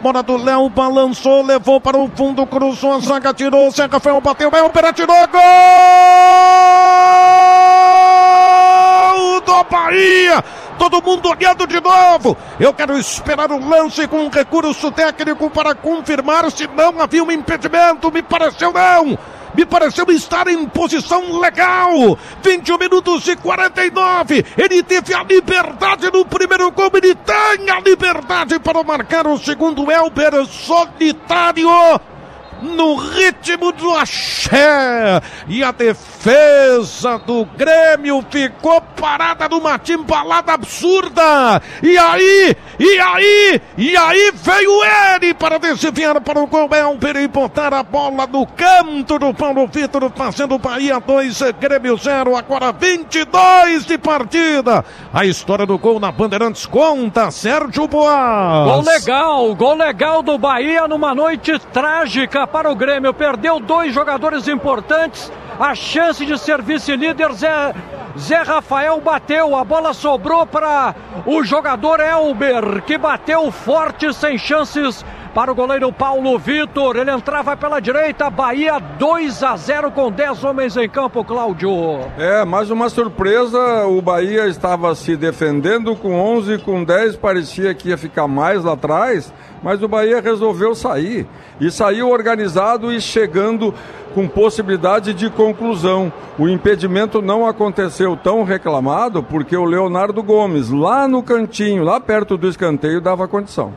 Bola do Léo, balançou, levou para o fundo, cruzou a zaga, tirou, Zé Rafael bateu, vai, opera, tirou, gol do Bahia! Todo mundo olhando de novo. Eu quero esperar o lance com um recurso técnico para confirmar se não havia um impedimento. Me pareceu não me pareceu estar em posição legal. 21 minutos e 49. Ele teve a liberdade no primeiro gol. Ele a liberdade para marcar o segundo. Elber solitário no ritmo do axé. E a defesa do Grêmio ficou parada numa timbalada absurda. E aí, e aí, e aí veio ele para desviar para o gol Elber e botar a bola no canto do Paulo Vitor, fazendo Bahia 2, Grêmio 0. Agora 22 de partida. A história do gol na Bandeirantes conta Sérgio Boas. Gol legal, gol legal do Bahia numa noite trágica para o Grêmio. Perdeu dois jogadores importantes. A chance de ser vice-líder, Zé, Zé Rafael bateu. A bola sobrou para o jogador Elber, que bateu forte, sem chances para o goleiro Paulo Vitor. Ele entrava pela direita, Bahia 2 a 0 com 10 homens em campo, Cláudio. É, mais uma surpresa. O Bahia estava se defendendo com 11, com 10, parecia que ia ficar mais lá atrás, mas o Bahia resolveu sair. E saiu organizado e chegando com possibilidade de conclusão. O impedimento não aconteceu tão reclamado porque o Leonardo Gomes, lá no cantinho, lá perto do escanteio, dava condição.